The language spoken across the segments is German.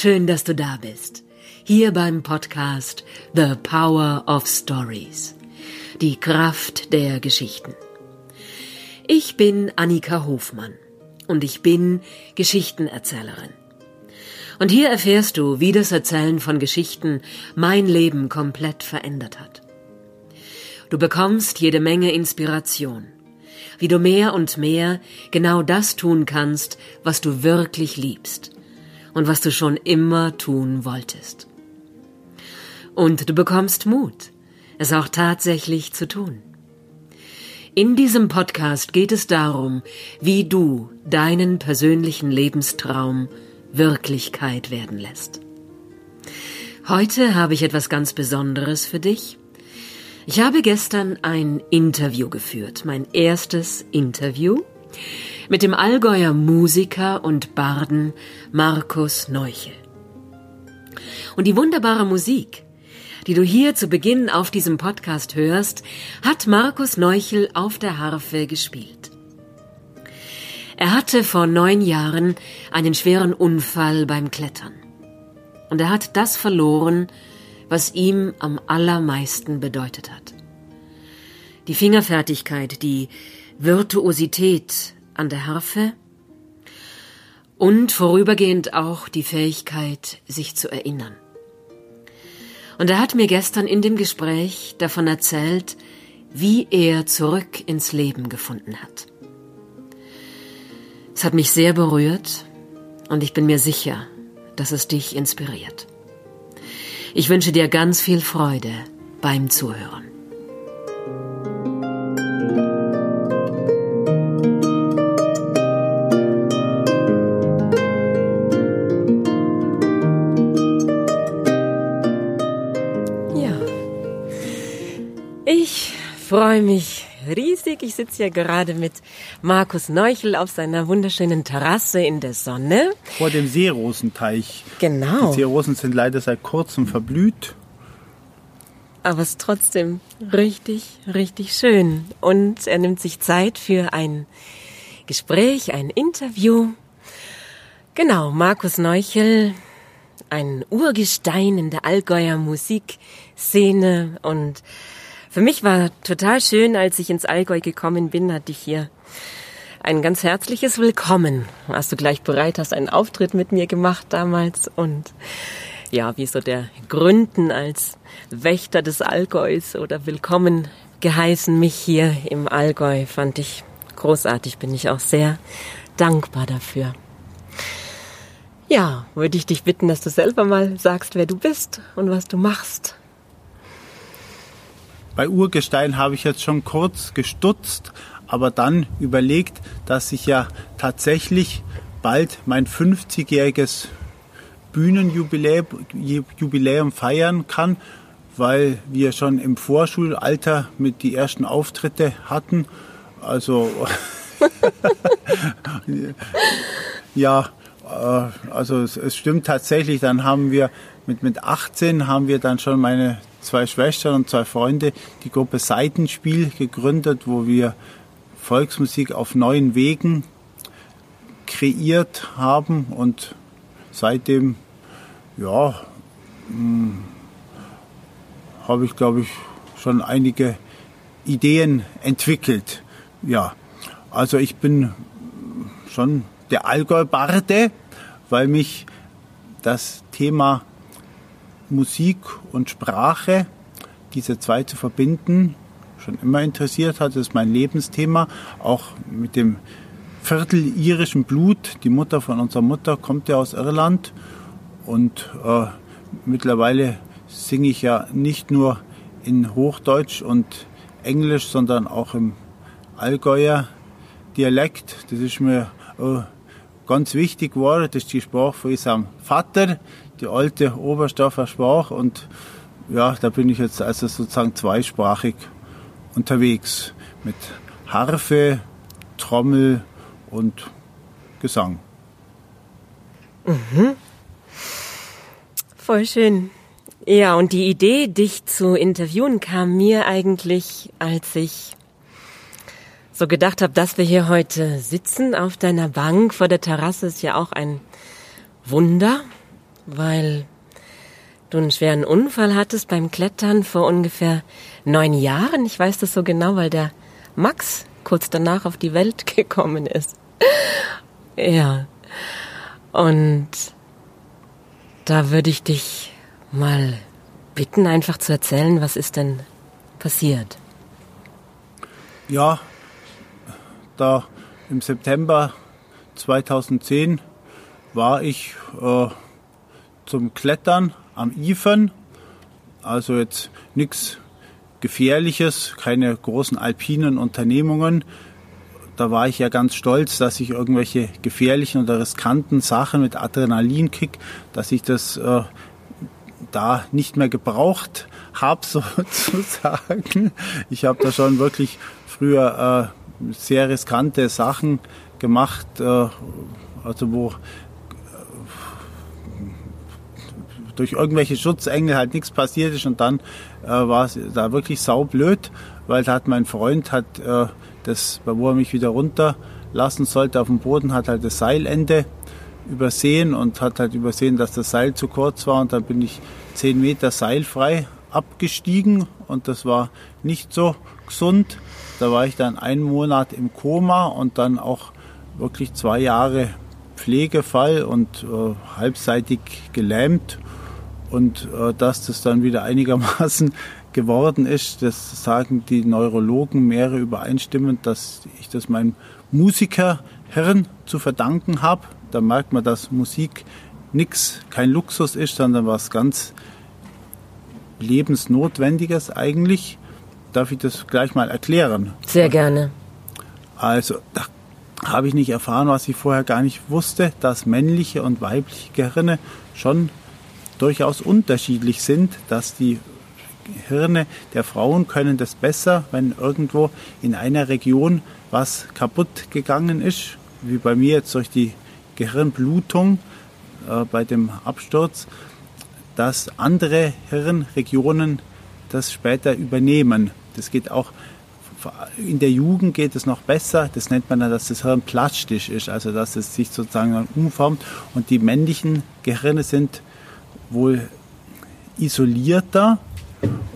Schön, dass du da bist. Hier beim Podcast The Power of Stories. Die Kraft der Geschichten. Ich bin Annika Hofmann und ich bin Geschichtenerzählerin. Und hier erfährst du, wie das Erzählen von Geschichten mein Leben komplett verändert hat. Du bekommst jede Menge Inspiration, wie du mehr und mehr genau das tun kannst, was du wirklich liebst und was du schon immer tun wolltest. Und du bekommst Mut, es auch tatsächlich zu tun. In diesem Podcast geht es darum, wie du deinen persönlichen Lebenstraum Wirklichkeit werden lässt. Heute habe ich etwas ganz Besonderes für dich. Ich habe gestern ein Interview geführt, mein erstes Interview mit dem Allgäuer Musiker und Barden Markus Neuchel. Und die wunderbare Musik, die du hier zu Beginn auf diesem Podcast hörst, hat Markus Neuchel auf der Harfe gespielt. Er hatte vor neun Jahren einen schweren Unfall beim Klettern. Und er hat das verloren, was ihm am allermeisten bedeutet hat. Die Fingerfertigkeit, die Virtuosität an der Harfe und vorübergehend auch die Fähigkeit, sich zu erinnern. Und er hat mir gestern in dem Gespräch davon erzählt, wie er zurück ins Leben gefunden hat. Es hat mich sehr berührt und ich bin mir sicher, dass es dich inspiriert. Ich wünsche dir ganz viel Freude beim Zuhören. Freue mich riesig. Ich sitze hier gerade mit Markus Neuchel auf seiner wunderschönen Terrasse in der Sonne. Vor dem Seerosenteich. Genau. Die Seerosen sind leider seit kurzem verblüht. Aber es ist trotzdem richtig, richtig schön. Und er nimmt sich Zeit für ein Gespräch, ein Interview. Genau, Markus Neuchel, ein Urgestein in der Allgäuer Musikszene und für mich war total schön, als ich ins Allgäu gekommen bin, hatte ich hier ein ganz herzliches Willkommen. Warst du gleich bereit, hast einen Auftritt mit mir gemacht damals und ja, wie so der Gründen als Wächter des Allgäus oder willkommen geheißen mich hier im Allgäu fand ich großartig, bin ich auch sehr dankbar dafür. Ja, würde ich dich bitten, dass du selber mal sagst, wer du bist und was du machst. Bei Urgestein habe ich jetzt schon kurz gestutzt, aber dann überlegt, dass ich ja tatsächlich bald mein 50-jähriges Bühnenjubiläum feiern kann, weil wir schon im Vorschulalter mit die ersten Auftritte hatten. Also ja, also es, es, stimmt tatsächlich. Dann haben wir mit mit 18 haben wir dann schon meine zwei Schwestern und zwei Freunde die Gruppe Seitenspiel gegründet, wo wir Volksmusik auf neuen Wegen kreiert haben und seitdem, ja, hm, habe ich, glaube ich, schon einige Ideen entwickelt. Ja, also ich bin schon der Allgäu-Barde, weil mich das Thema Musik und Sprache, diese zwei zu verbinden, schon immer interessiert hat. Das ist mein Lebensthema, auch mit dem Viertel irischen Blut. Die Mutter von unserer Mutter kommt ja aus Irland und äh, mittlerweile singe ich ja nicht nur in Hochdeutsch und Englisch, sondern auch im Allgäuer Dialekt. Das ist mir äh, ganz wichtig geworden. Das ist die Sprache von unserem Vater die alte Oberstoffer Sprache und ja, da bin ich jetzt also sozusagen zweisprachig unterwegs mit Harfe, Trommel und Gesang. Mhm. Voll schön. Ja, und die Idee, dich zu interviewen, kam mir eigentlich, als ich so gedacht habe, dass wir hier heute sitzen auf deiner Bank vor der Terrasse, ist ja auch ein Wunder weil du einen schweren Unfall hattest beim Klettern vor ungefähr neun Jahren. Ich weiß das so genau, weil der Max kurz danach auf die Welt gekommen ist. ja. Und da würde ich dich mal bitten, einfach zu erzählen, was ist denn passiert? Ja, da im September 2010 war ich äh, zum Klettern am Ifern. Also jetzt nichts Gefährliches, keine großen alpinen Unternehmungen. Da war ich ja ganz stolz, dass ich irgendwelche gefährlichen oder riskanten Sachen mit Adrenalinkick, dass ich das äh, da nicht mehr gebraucht habe sozusagen. Ich habe da schon wirklich früher äh, sehr riskante Sachen gemacht, äh, also wo durch irgendwelche Schutzengel halt nichts passiert ist und dann äh, war es da wirklich saublöd, weil da hat mein Freund hat äh, das, wo er mich wieder runterlassen sollte auf dem Boden, hat halt das Seilende übersehen und hat halt übersehen, dass das Seil zu kurz war und dann bin ich zehn Meter seilfrei abgestiegen und das war nicht so gesund. Da war ich dann einen Monat im Koma und dann auch wirklich zwei Jahre Pflegefall und äh, halbseitig gelähmt und äh, dass das dann wieder einigermaßen geworden ist, das sagen die Neurologen mehrere übereinstimmend, dass ich das meinem Musikerherren zu verdanken habe. Da merkt man, dass Musik nichts, kein Luxus ist, sondern was ganz lebensnotwendiges eigentlich. Darf ich das gleich mal erklären? Sehr gerne. Also, da habe ich nicht erfahren, was ich vorher gar nicht wusste, dass männliche und weibliche Gehirne schon durchaus unterschiedlich sind, dass die Hirne der Frauen können das besser, wenn irgendwo in einer Region was kaputt gegangen ist, wie bei mir jetzt durch die Gehirnblutung äh, bei dem Absturz, dass andere Hirnregionen das später übernehmen. Das geht auch in der Jugend geht es noch besser. Das nennt man dann, dass das Hirn plastisch ist, also dass es sich sozusagen umformt. Und die männlichen Gehirne sind wohl isolierter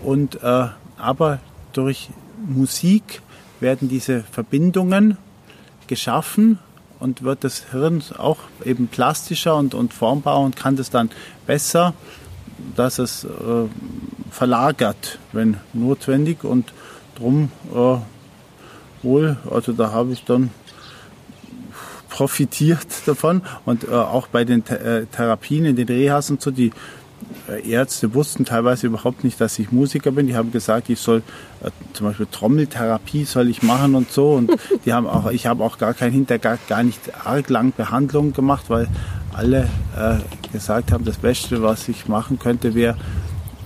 und äh, aber durch Musik werden diese Verbindungen geschaffen und wird das Hirn auch eben plastischer und, und formbar und kann das dann besser, dass es äh, verlagert, wenn notwendig und drum äh, wohl, also da habe ich dann profitiert davon. Und äh, auch bei den Th äh, Therapien in den Rehas und so, die äh, Ärzte wussten teilweise überhaupt nicht, dass ich Musiker bin. Die haben gesagt, ich soll äh, zum Beispiel Trommeltherapie soll ich machen und so. Und die haben auch, ich habe auch gar kein hinter gar, nicht arg lang Behandlung gemacht, weil alle äh, gesagt haben, das Beste, was ich machen könnte, wäre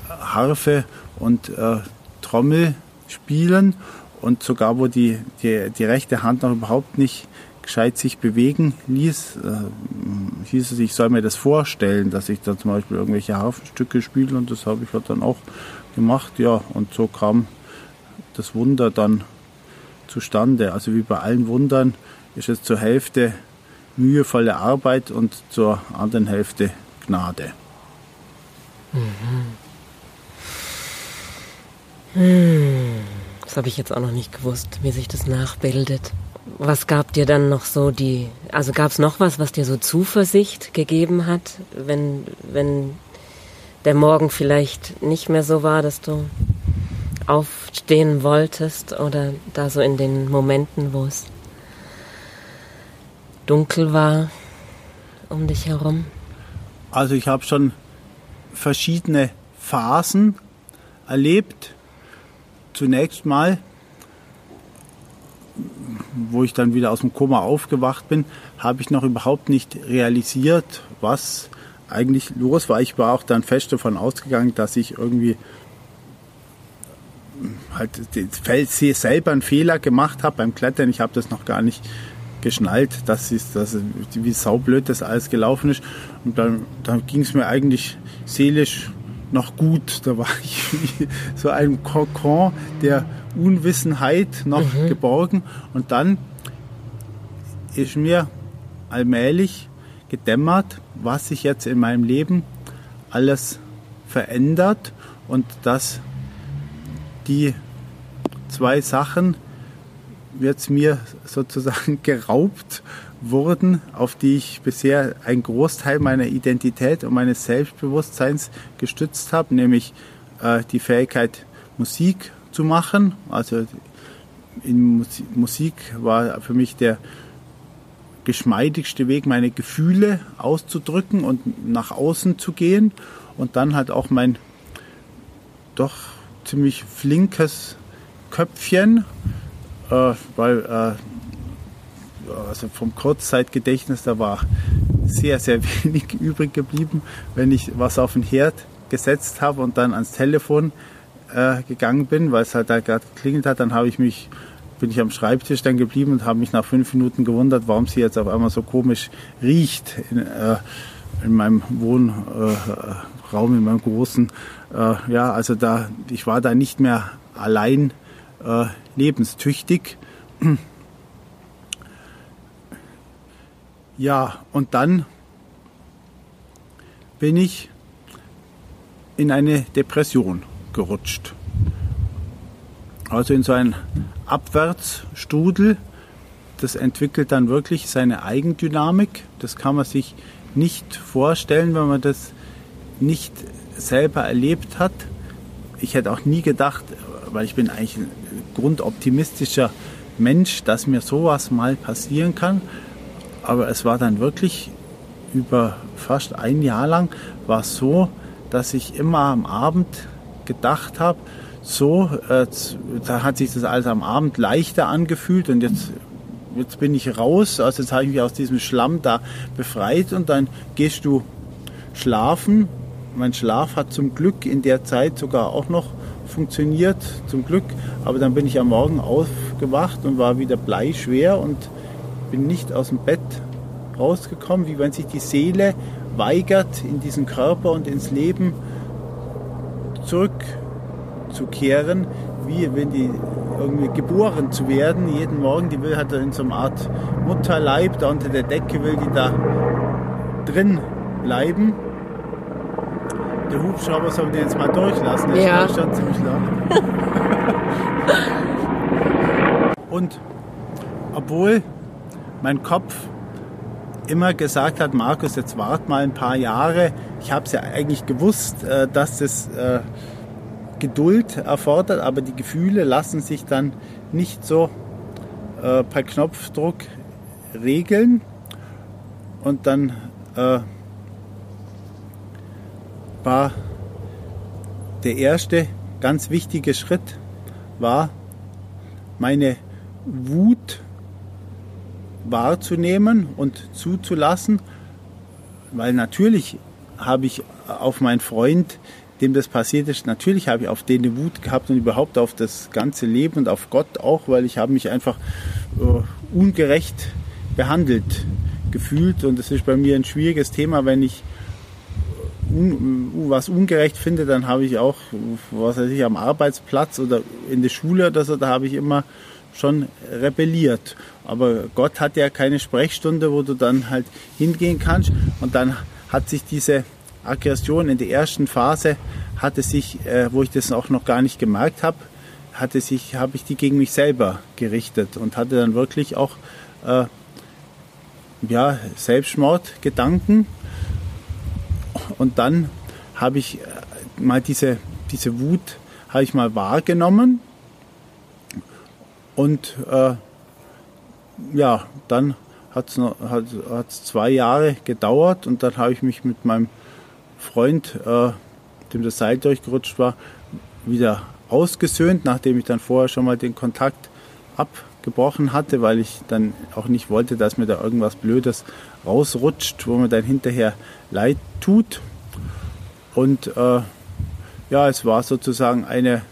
Harfe und äh, Trommel spielen. Und sogar wo die, die, die rechte Hand noch überhaupt nicht gescheit sich bewegen ließ, äh, hieß es, ich soll mir das vorstellen, dass ich da zum Beispiel irgendwelche Hafenstücke spiele und das habe ich halt dann auch gemacht, ja, und so kam das Wunder dann zustande. Also wie bei allen Wundern ist es zur Hälfte mühevolle Arbeit und zur anderen Hälfte Gnade. Das habe ich jetzt auch noch nicht gewusst, wie sich das nachbildet. Was gab dir dann noch so die, also gab es noch was, was dir so Zuversicht gegeben hat, wenn, wenn der Morgen vielleicht nicht mehr so war, dass du aufstehen wolltest oder da so in den Momenten, wo es dunkel war um dich herum? Also ich habe schon verschiedene Phasen erlebt. Zunächst mal wo ich dann wieder aus dem Koma aufgewacht bin, habe ich noch überhaupt nicht realisiert, was eigentlich los war. Ich war auch dann fest davon ausgegangen, dass ich irgendwie halt selber einen Fehler gemacht habe beim Klettern. Ich habe das noch gar nicht geschnallt, dass, ist, dass wie saublöd das alles gelaufen ist. Und dann, dann ging es mir eigentlich seelisch noch gut. Da war ich wie so ein Kokon der Unwissenheit noch mhm. geborgen. Und dann ist mir allmählich gedämmert, was sich jetzt in meinem Leben alles verändert und dass die zwei Sachen jetzt mir sozusagen geraubt wurden, auf die ich bisher einen Großteil meiner Identität und meines Selbstbewusstseins gestützt habe, nämlich äh, die Fähigkeit, Musik zu machen. Also in Musik war für mich der geschmeidigste Weg, meine Gefühle auszudrücken und nach außen zu gehen. Und dann halt auch mein doch ziemlich flinkes Köpfchen, äh, weil äh, also vom Kurzzeitgedächtnis, da war sehr, sehr wenig übrig geblieben, wenn ich was auf den Herd gesetzt habe und dann ans Telefon äh, gegangen bin, weil es halt da gerade geklingelt hat, dann habe ich mich bin ich am Schreibtisch dann geblieben und habe mich nach fünf Minuten gewundert, warum sie jetzt auf einmal so komisch riecht in, äh, in meinem Wohnraum, äh, in meinem großen. Äh, ja, also da, ich war da nicht mehr allein äh, lebenstüchtig. Ja, und dann bin ich in eine Depression gerutscht. Also in so einen Abwärtsstrudel. Das entwickelt dann wirklich seine Eigendynamik. Das kann man sich nicht vorstellen, wenn man das nicht selber erlebt hat. Ich hätte auch nie gedacht, weil ich bin eigentlich ein grundoptimistischer Mensch, dass mir sowas mal passieren kann. Aber es war dann wirklich über fast ein Jahr lang war es so, dass ich immer am Abend gedacht habe, so, äh, da hat sich das alles am Abend leichter angefühlt und jetzt, jetzt bin ich raus, also jetzt habe ich mich aus diesem Schlamm da befreit und dann gehst du schlafen. Mein Schlaf hat zum Glück in der Zeit sogar auch noch funktioniert, zum Glück, aber dann bin ich am Morgen aufgewacht und war wieder bleischwer und bin nicht aus dem Bett rausgekommen, wie wenn sich die Seele weigert, in diesen Körper und ins Leben zurückzukehren, wie wenn die irgendwie geboren zu werden. Jeden Morgen, die will halt in so einer Art Mutterleib, da unter der Decke will die da drin bleiben. Der Hubschrauber soll den jetzt mal durchlassen, das ja. war schon ziemlich laut. Und obwohl mein Kopf immer gesagt hat, Markus, jetzt wart mal ein paar Jahre. Ich habe es ja eigentlich gewusst, äh, dass das äh, Geduld erfordert, aber die Gefühle lassen sich dann nicht so äh, per Knopfdruck regeln. Und dann war der erste ganz wichtige Schritt, war meine Wut wahrzunehmen und zuzulassen, weil natürlich habe ich auf meinen Freund, dem das passiert ist, natürlich habe ich auf den eine Wut gehabt und überhaupt auf das ganze Leben und auf Gott auch, weil ich habe mich einfach äh, ungerecht behandelt gefühlt und das ist bei mir ein schwieriges Thema, wenn ich un, was ungerecht finde, dann habe ich auch, was weiß ich, am Arbeitsplatz oder in der Schule oder so, da habe ich immer schon rebelliert. Aber Gott hat ja keine Sprechstunde, wo du dann halt hingehen kannst. Und dann hat sich diese Aggression in der ersten Phase, hatte sich, äh, wo ich das auch noch gar nicht gemerkt habe, hatte sich, habe ich die gegen mich selber gerichtet und hatte dann wirklich auch äh, ja, Selbstmordgedanken. Und dann habe ich äh, mal diese, diese Wut habe ich mal wahrgenommen. Und äh, ja, dann hat es hat, hat's zwei Jahre gedauert. Und dann habe ich mich mit meinem Freund, äh, dem das Seil durchgerutscht war, wieder ausgesöhnt, nachdem ich dann vorher schon mal den Kontakt abgebrochen hatte, weil ich dann auch nicht wollte, dass mir da irgendwas Blödes rausrutscht, wo mir dann hinterher leid tut. Und äh, ja, es war sozusagen eine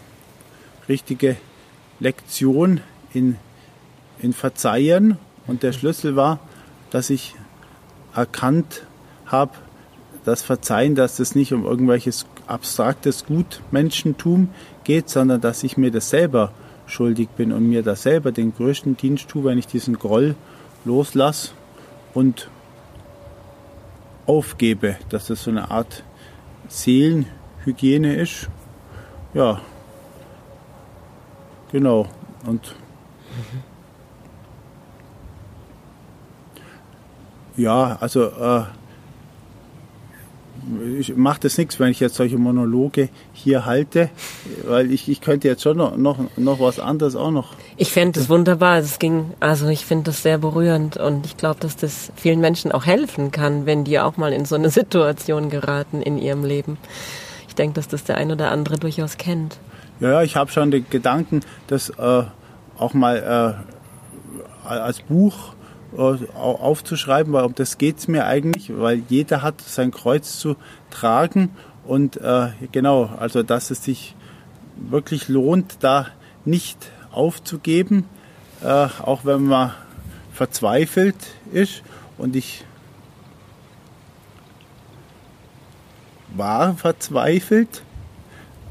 richtige Lektion in, in Verzeihen. Und der Schlüssel war, dass ich erkannt habe, das Verzeihen, dass es nicht um irgendwelches abstraktes Gutmenschentum geht, sondern dass ich mir das selber schuldig bin und mir das selber den größten Dienst tue, wenn ich diesen Groll loslasse und aufgebe, dass das so eine Art Seelenhygiene ist. Ja, genau. Und ja, also äh, ich mache das nichts, wenn ich jetzt solche Monologe hier halte, weil ich, ich könnte jetzt schon noch, noch, noch was anderes auch noch. Ich fände es wunderbar. Es ging, also ich finde das sehr berührend und ich glaube, dass das vielen Menschen auch helfen kann, wenn die auch mal in so eine Situation geraten in ihrem Leben. Ich denke, dass das der ein oder andere durchaus kennt. Ja, ja ich habe schon den Gedanken, das äh, auch mal äh, als Buch aufzuschreiben, weil um das geht es mir eigentlich, weil jeder hat sein Kreuz zu tragen und äh, genau, also dass es sich wirklich lohnt, da nicht aufzugeben, äh, auch wenn man verzweifelt ist und ich war verzweifelt,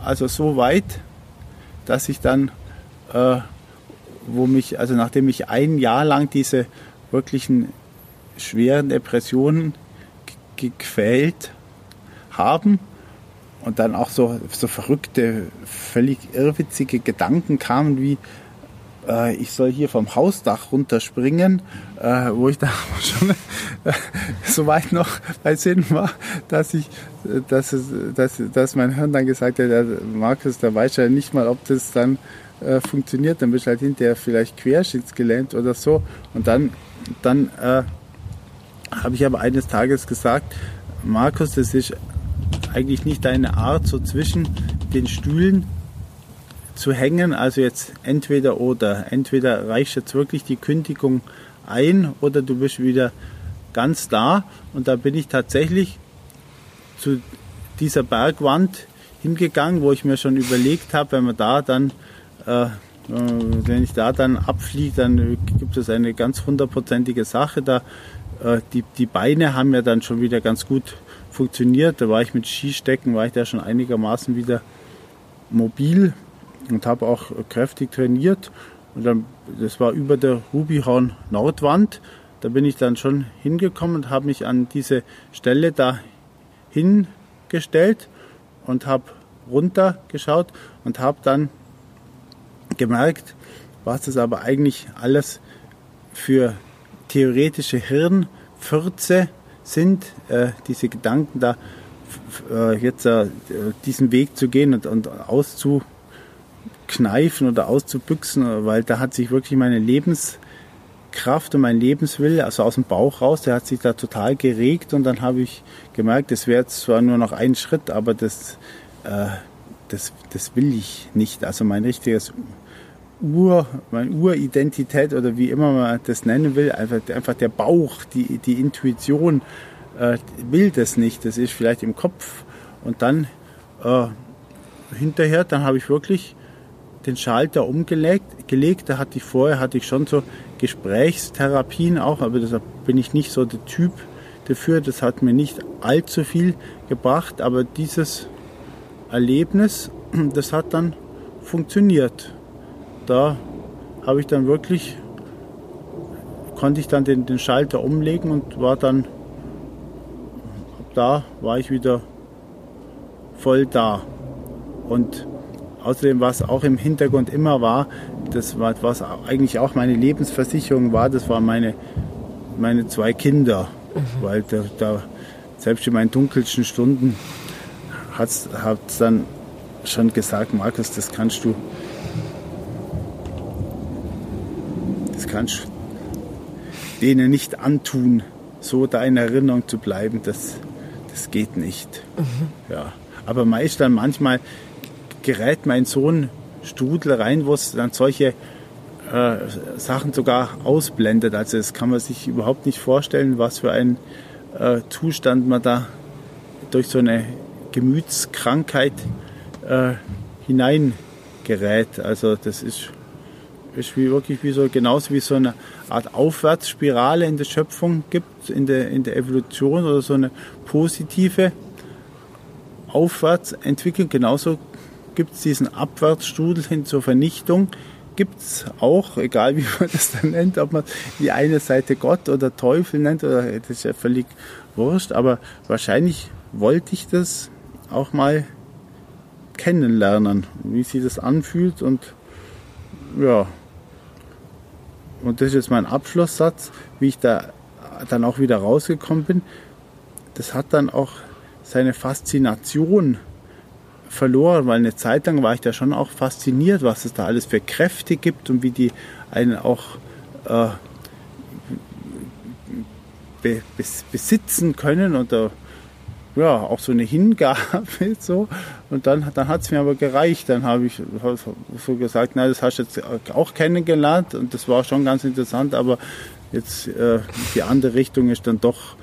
also so weit, dass ich dann, äh, wo mich, also nachdem ich ein Jahr lang diese wirklichen schweren Depressionen gequält haben und dann auch so, so verrückte, völlig irrwitzige Gedanken kamen wie, äh, ich soll hier vom Hausdach runterspringen, äh, wo ich da schon äh, so weit noch bei Sinn war, dass ich, dass, es, dass, dass mein Hirn dann gesagt hat, Markus, da weiß ja nicht mal, ob das dann äh, funktioniert, dann bist du halt hinterher vielleicht querschnittsgelähmt oder so und dann dann äh, habe ich aber eines Tages gesagt, Markus, das ist eigentlich nicht deine Art, so zwischen den Stühlen zu hängen. Also jetzt entweder oder. Entweder reicht jetzt wirklich die Kündigung ein oder du bist wieder ganz da. Und da bin ich tatsächlich zu dieser Bergwand hingegangen, wo ich mir schon überlegt habe, wenn man da dann wenn ich da dann abfliege, dann gibt es eine ganz hundertprozentige Sache. Da, äh, die, die Beine haben ja dann schon wieder ganz gut funktioniert. Da war ich mit Skistecken, war ich da schon einigermaßen wieder mobil und habe auch kräftig trainiert. Und dann, das war über der Rubihorn Nordwand. Da bin ich dann schon hingekommen und habe mich an diese Stelle da hingestellt und habe runtergeschaut und habe dann gemerkt, was das aber eigentlich alles für theoretische Hirnfürze sind, äh, diese Gedanken da äh, jetzt äh, diesen Weg zu gehen und, und auszukneifen oder auszubüchsen, weil da hat sich wirklich meine Lebenskraft und mein Lebenswille, also aus dem Bauch raus, der hat sich da total geregt und dann habe ich gemerkt, das wäre zwar nur noch ein Schritt, aber das, äh, das, das will ich nicht. Also mein richtiges Ur, meine Uridentität oder wie immer man das nennen will, einfach, einfach der Bauch, die, die Intuition äh, will das nicht. Das ist vielleicht im Kopf. Und dann äh, hinterher, dann habe ich wirklich den Schalter umgelegt. Gelegt. Da hatte ich vorher hatte ich schon so Gesprächstherapien auch, aber deshalb bin ich nicht so der Typ dafür. Das hat mir nicht allzu viel gebracht, aber dieses Erlebnis, das hat dann funktioniert da habe ich dann wirklich, konnte ich dann den, den Schalter umlegen und war dann, ab da war ich wieder voll da. Und außerdem, was auch im Hintergrund immer war, das war, was eigentlich auch meine Lebensversicherung war, das waren meine, meine zwei Kinder. Mhm. Weil da, da, selbst in meinen dunkelsten Stunden hat es dann schon gesagt, Markus, das kannst du kannst denen nicht antun, so da in Erinnerung zu bleiben, das, das geht nicht. Mhm. Ja. Aber meist dann manchmal gerät mein Sohn Strudel rein, wo es dann solche äh, Sachen sogar ausblendet. Also das kann man sich überhaupt nicht vorstellen, was für ein äh, Zustand man da durch so eine Gemütskrankheit äh, hineingerät. Also das ist ist wie wirklich wie so, genauso wie so eine Art Aufwärtsspirale in der Schöpfung gibt, in der, in der Evolution oder so eine positive Aufwärtsentwicklung. Genauso gibt es diesen Abwärtsstrudel hin zur Vernichtung. Gibt es auch, egal wie man das dann nennt, ob man die eine Seite Gott oder Teufel nennt, oder das ist ja völlig wurscht, aber wahrscheinlich wollte ich das auch mal kennenlernen, wie sich das anfühlt und ja. Und das ist jetzt mein Abschlusssatz, wie ich da dann auch wieder rausgekommen bin. Das hat dann auch seine Faszination verloren, weil eine Zeit lang war ich da schon auch fasziniert, was es da alles für Kräfte gibt und wie die einen auch äh, be, besitzen können und da ja, auch so eine Hingabe so. Und dann, dann hat es mir aber gereicht. Dann habe ich so gesagt, na, das hast du jetzt auch kennengelernt und das war schon ganz interessant, aber jetzt äh, die andere Richtung ist dann doch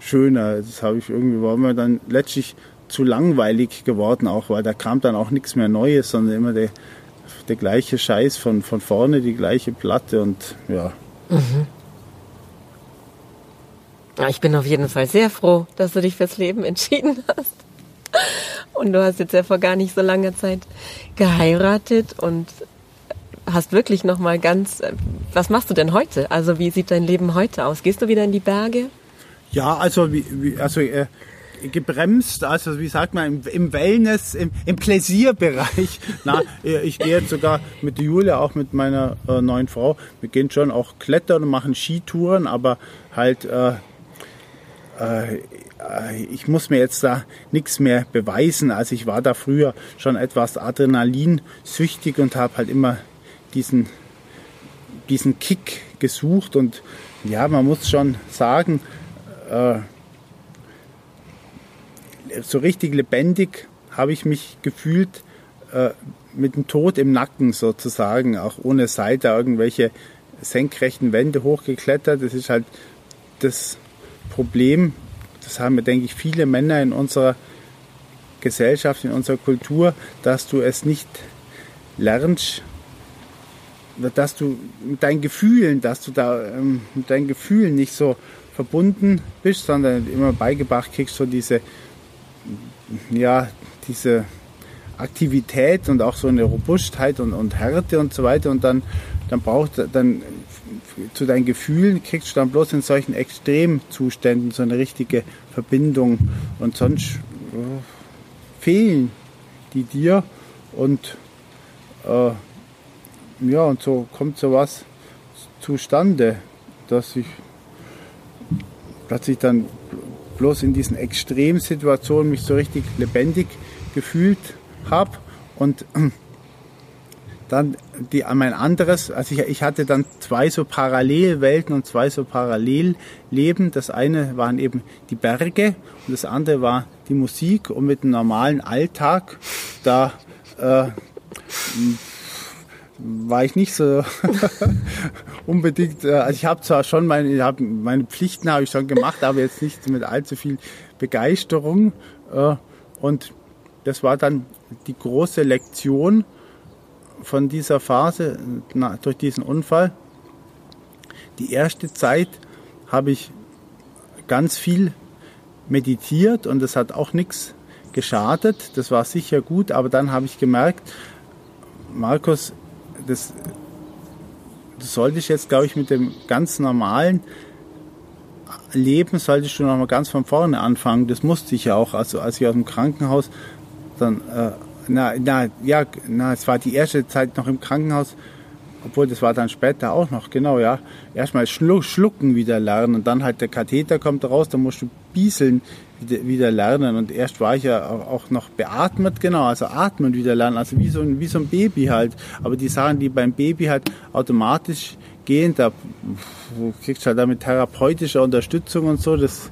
schöner. Das habe ich irgendwie, war mir dann letztlich zu langweilig geworden auch, weil da kam dann auch nichts mehr Neues, sondern immer der, der gleiche Scheiß von, von vorne, die gleiche Platte und ja. Mhm. Ja, ich bin auf jeden Fall sehr froh, dass du dich fürs Leben entschieden hast. Und du hast jetzt ja vor gar nicht so langer Zeit geheiratet und hast wirklich noch mal ganz. Was machst du denn heute? Also wie sieht dein Leben heute aus? Gehst du wieder in die Berge? Ja, also wie, wie also äh, gebremst, also wie sagt man, im, Wellness, im, im Pläsierbereich. Na, ich gehe jetzt sogar mit Julia, auch mit meiner äh, neuen Frau, wir gehen schon auch klettern und machen Skitouren, aber halt äh, äh, ich muss mir jetzt da nichts mehr beweisen. Also ich war da früher schon etwas adrenalinsüchtig und habe halt immer diesen, diesen Kick gesucht. Und ja, man muss schon sagen, äh, so richtig lebendig habe ich mich gefühlt äh, mit dem Tod im Nacken sozusagen, auch ohne Seite irgendwelche senkrechten Wände hochgeklettert. Das ist halt das Problem, das haben denke ich, viele Männer in unserer Gesellschaft, in unserer Kultur, dass du es nicht lernst, dass du mit deinen Gefühlen, dass du da ähm, mit deinen Gefühlen nicht so verbunden bist, sondern immer beigebracht kriegst, so diese, ja, diese Aktivität und auch so eine Robustheit und, und Härte und so weiter. Und dann, dann braucht, dann zu deinen Gefühlen kriegst du dann bloß in solchen Extremzuständen so eine richtige Verbindung. Und sonst äh, fehlen die dir und äh, ja und so kommt sowas zustande, dass ich dass ich dann bloß in diesen Extremsituationen mich so richtig lebendig gefühlt habe und dann die, mein anderes, also ich, ich hatte dann zwei so Parallelwelten und zwei so Parallelleben. Das eine waren eben die Berge und das andere war die Musik und mit dem normalen Alltag, da äh, war ich nicht so unbedingt, äh, also ich habe zwar schon meine, hab, meine Pflichten habe ich schon gemacht, aber jetzt nicht mit allzu viel Begeisterung. Äh, und das war dann die große Lektion, von dieser Phase, na, durch diesen Unfall, die erste Zeit habe ich ganz viel meditiert und das hat auch nichts geschadet. Das war sicher gut, aber dann habe ich gemerkt, Markus, das, das sollte ich jetzt, glaube ich, mit dem ganz normalen Leben solltest du nochmal ganz von vorne anfangen. Das musste ich ja auch. Also als ich aus dem Krankenhaus dann äh, na, na, ja, na, es war die erste Zeit noch im Krankenhaus, obwohl das war dann später auch noch, genau, ja. Erstmal schlucken wieder lernen und dann halt der Katheter kommt raus, dann musst du bieseln wieder, wieder lernen und erst war ich ja auch noch beatmet, genau, also atmen wieder lernen, also wie so ein, wie so ein Baby halt. Aber die Sachen, die beim Baby halt automatisch gehen, da kriegst du halt damit therapeutische Unterstützung und so, das,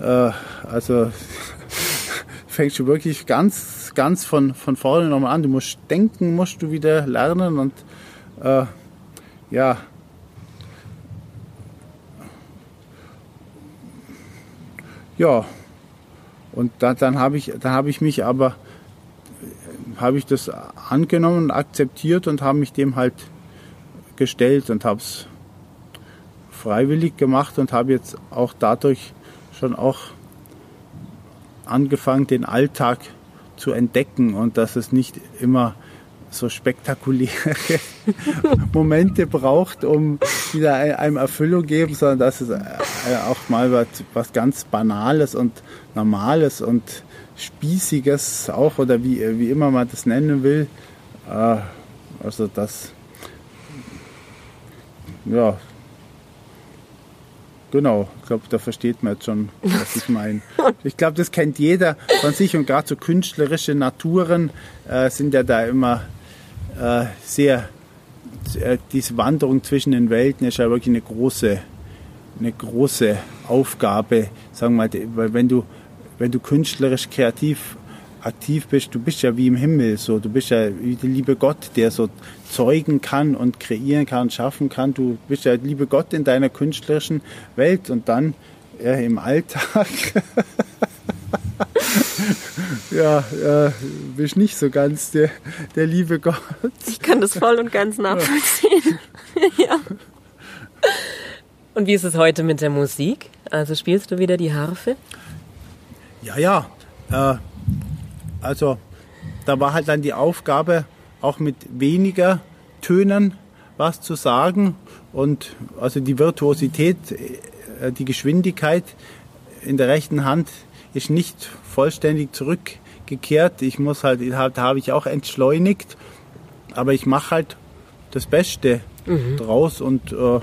äh, also fängst du wirklich ganz ganz von, von vorne nochmal an. Du musst denken, musst du wieder lernen und äh, ja. Ja, und da, dann habe ich, dann habe ich mich aber, habe ich das angenommen akzeptiert und habe mich dem halt gestellt und habe es freiwillig gemacht und habe jetzt auch dadurch schon auch angefangen, den Alltag zu entdecken und dass es nicht immer so spektakuläre Momente braucht, um wieder einem Erfüllung geben, sondern dass es äh, auch mal was, was ganz Banales und Normales und Spießiges auch oder wie, wie immer man das nennen will. Äh, also das, ja, genau, ich glaube, da versteht man jetzt schon, was ich meine. Ich glaube, das kennt jeder von sich und gerade so künstlerische Naturen äh, sind ja da immer äh, sehr, äh, diese Wanderung zwischen den Welten ist ja wirklich eine große, eine große Aufgabe, sagen wir mal, weil wenn du, wenn du künstlerisch kreativ aktiv bist, du bist ja wie im Himmel, so, du bist ja wie der liebe Gott, der so zeugen kann und kreieren kann, schaffen kann. Du bist ja der liebe Gott in deiner künstlerischen Welt und dann ja, im Alltag. ja, äh, bist nicht so ganz der, der liebe Gott. Ich kann das voll und ganz nachvollziehen. ja. Und wie ist es heute mit der Musik? Also spielst du wieder die Harfe? Ja, ja. Äh, also da war halt dann die Aufgabe, auch mit weniger Tönen was zu sagen und also die Virtuosität, äh, die Geschwindigkeit in der rechten Hand ist nicht vollständig zurückgekehrt. Ich muss halt, da habe ich auch entschleunigt, aber ich mache halt das Beste mhm. draus und äh,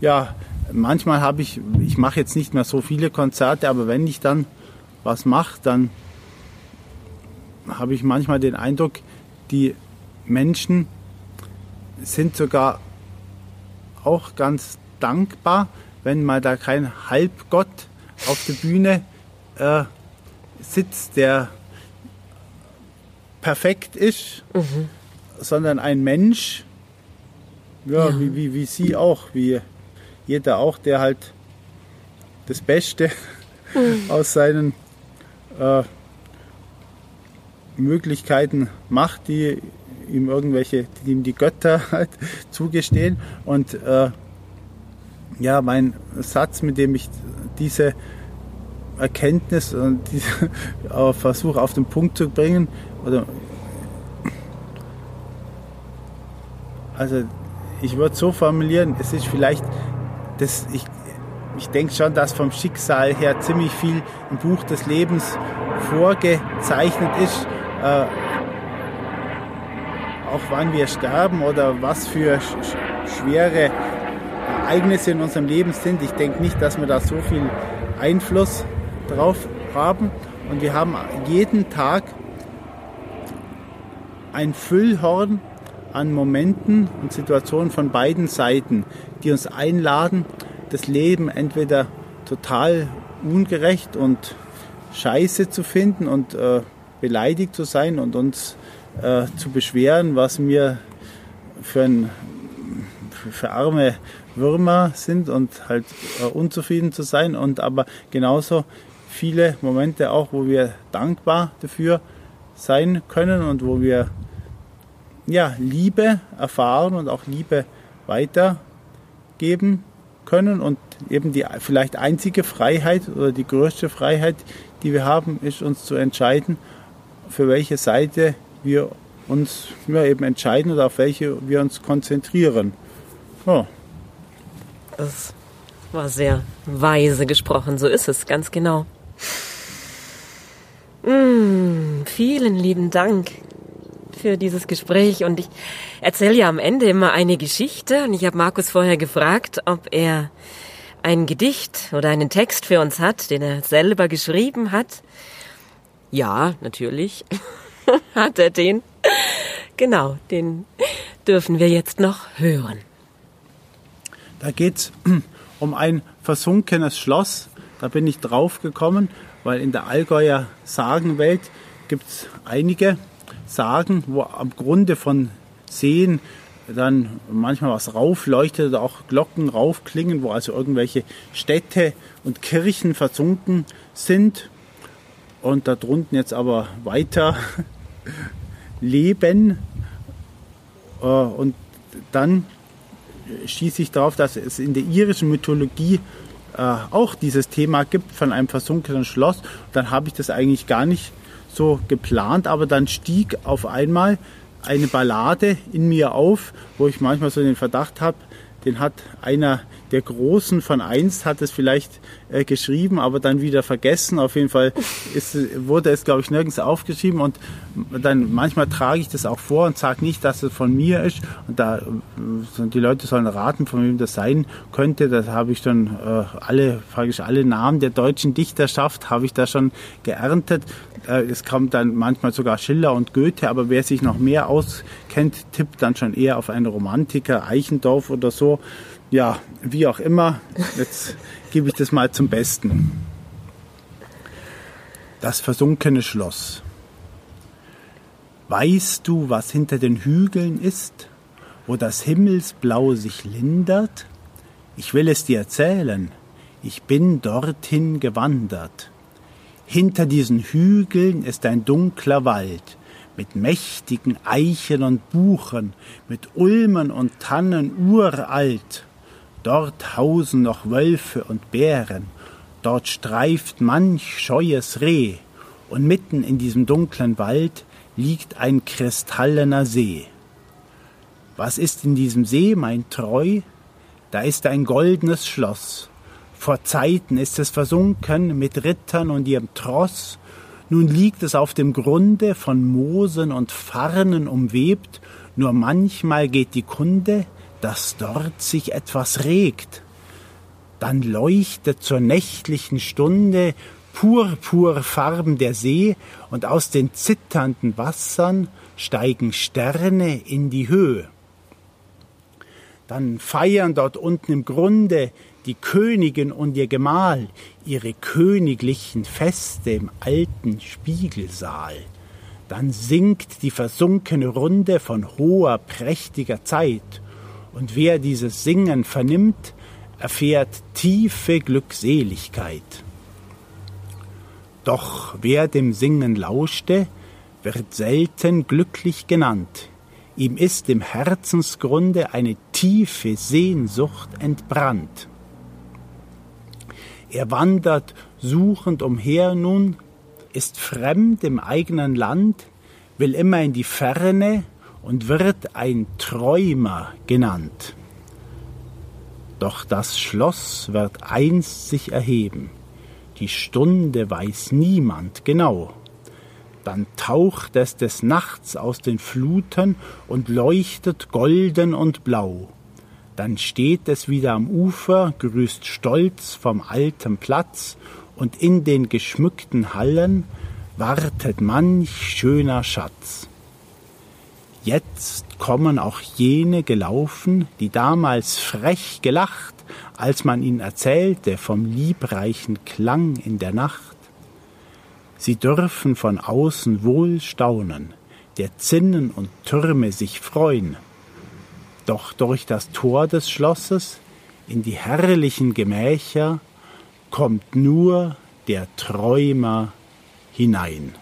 ja, manchmal habe ich, ich mache jetzt nicht mehr so viele Konzerte, aber wenn ich dann was mache, dann habe ich manchmal den Eindruck, die Menschen sind sogar auch ganz dankbar, wenn mal da kein Halbgott auf der Bühne äh, sitzt, der perfekt ist, mhm. sondern ein Mensch, ja, ja. Wie, wie, wie Sie auch, wie jeder auch, der halt das Beste mhm. aus seinen äh, Möglichkeiten macht, die ihm irgendwelche, die ihm die Götter halt zugestehen. Und äh, ja, mein Satz, mit dem ich diese Erkenntnis und diese versuche auf den Punkt zu bringen, oder also ich würde so formulieren, es ist vielleicht, das, ich, ich denke schon, dass vom Schicksal her ziemlich viel im Buch des Lebens vorgezeichnet ist äh, auch wann wir sterben oder was für sch schwere Ereignisse in unserem Leben sind. Ich denke nicht, dass wir da so viel Einfluss drauf haben. Und wir haben jeden Tag ein Füllhorn an Momenten und Situationen von beiden Seiten, die uns einladen, das Leben entweder total ungerecht und scheiße zu finden und äh, beleidigt zu sein und uns äh, zu beschweren, was wir für, ein, für arme Würmer sind und halt äh, unzufrieden zu sein. Und aber genauso viele Momente auch, wo wir dankbar dafür sein können und wo wir ja, Liebe erfahren und auch Liebe weitergeben können. Und eben die vielleicht einzige Freiheit oder die größte Freiheit, die wir haben, ist uns zu entscheiden, für welche Seite wir uns ja, eben entscheiden oder auf welche wir uns konzentrieren. Ja. Das war sehr weise gesprochen, so ist es, ganz genau. Mm, vielen lieben Dank für dieses Gespräch und ich erzähle ja am Ende immer eine Geschichte und ich habe Markus vorher gefragt, ob er ein Gedicht oder einen Text für uns hat, den er selber geschrieben hat. Ja, natürlich hat er den. Genau, den dürfen wir jetzt noch hören. Da geht es um ein versunkenes Schloss. Da bin ich drauf gekommen, weil in der Allgäuer Sagenwelt gibt es einige Sagen, wo am Grunde von Seen dann manchmal was raufleuchtet oder auch Glocken raufklingen, wo also irgendwelche Städte und Kirchen versunken sind und da drunten jetzt aber weiter leben. Äh, und dann schieße ich darauf, dass es in der irischen Mythologie äh, auch dieses Thema gibt von einem versunkenen Schloss. Dann habe ich das eigentlich gar nicht so geplant, aber dann stieg auf einmal eine Ballade in mir auf, wo ich manchmal so den Verdacht habe, den hat einer der Großen von einst hat es vielleicht äh, geschrieben, aber dann wieder vergessen. Auf jeden Fall ist, wurde es, glaube ich, nirgends aufgeschrieben und dann manchmal trage ich das auch vor und sage nicht, dass es von mir ist. Und da äh, die Leute sollen raten, von wem das sein könnte. Da habe ich schon äh, alle, praktisch alle Namen der deutschen Dichterschaft habe ich da schon geerntet. Äh, es kommt dann manchmal sogar Schiller und Goethe, aber wer sich noch mehr auskennt, tippt dann schon eher auf einen Romantiker, Eichendorff oder so. Ja, wie auch immer. Jetzt gebe ich das mal zum Besten. Das versunkene Schloss. Weißt du, was hinter den Hügeln ist, wo das Himmelsblau sich lindert? Ich will es dir erzählen. Ich bin dorthin gewandert. Hinter diesen Hügeln ist ein dunkler Wald mit mächtigen Eichen und Buchen, mit Ulmen und Tannen uralt. Dort hausen noch Wölfe und Bären, dort streift manch scheues Reh, und mitten in diesem dunklen Wald liegt ein kristallener See. Was ist in diesem See, mein Treu? Da ist ein goldenes Schloss, vor Zeiten ist es versunken mit Rittern und ihrem Tross. Nun liegt es auf dem Grunde von Moosen und Farnen umwebt, nur manchmal geht die Kunde, dass dort sich etwas regt. Dann leuchtet zur nächtlichen Stunde purpurfarben der See und aus den zitternden Wassern steigen Sterne in die Höhe. Dann feiern dort unten im Grunde die Königin und ihr Gemahl ihre königlichen Feste im alten Spiegelsaal. Dann singt die versunkene Runde von hoher, prächtiger Zeit, und wer dieses Singen vernimmt, erfährt tiefe Glückseligkeit. Doch wer dem Singen lauschte, wird selten glücklich genannt. Ihm ist im Herzensgrunde eine tiefe Sehnsucht entbrannt. Er wandert suchend umher nun, ist fremd im eigenen Land, will immer in die Ferne und wird ein Träumer genannt. Doch das Schloss wird einst sich erheben, die Stunde weiß niemand genau. Dann taucht es des Nachts aus den Fluten und leuchtet golden und blau. Dann steht es wieder am Ufer, grüßt stolz vom alten Platz, und in den geschmückten Hallen wartet manch schöner Schatz. Jetzt kommen auch jene gelaufen, die damals frech gelacht, als man ihnen erzählte vom liebreichen Klang in der Nacht. Sie dürfen von außen wohl staunen, der Zinnen und Türme sich freuen, doch durch das Tor des Schlosses in die herrlichen Gemächer kommt nur der Träumer hinein.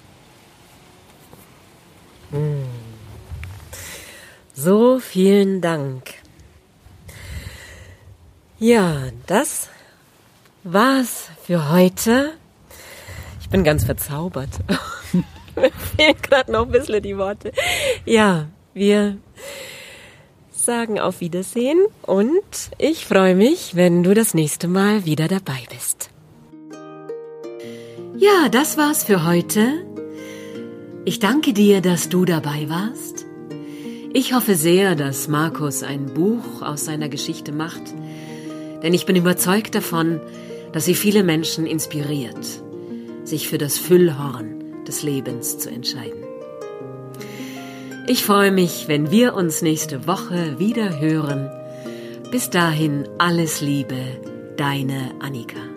Hm. So vielen Dank. Ja, das war's für heute. Ich bin ganz verzaubert. Mir fehlen gerade noch ein bisschen die Worte. Ja, wir sagen auf Wiedersehen und ich freue mich, wenn du das nächste Mal wieder dabei bist. Ja, das war's für heute. Ich danke dir, dass du dabei warst. Ich hoffe sehr, dass Markus ein Buch aus seiner Geschichte macht, denn ich bin überzeugt davon, dass sie viele Menschen inspiriert, sich für das Füllhorn des Lebens zu entscheiden. Ich freue mich, wenn wir uns nächste Woche wieder hören. Bis dahin alles Liebe, deine Annika.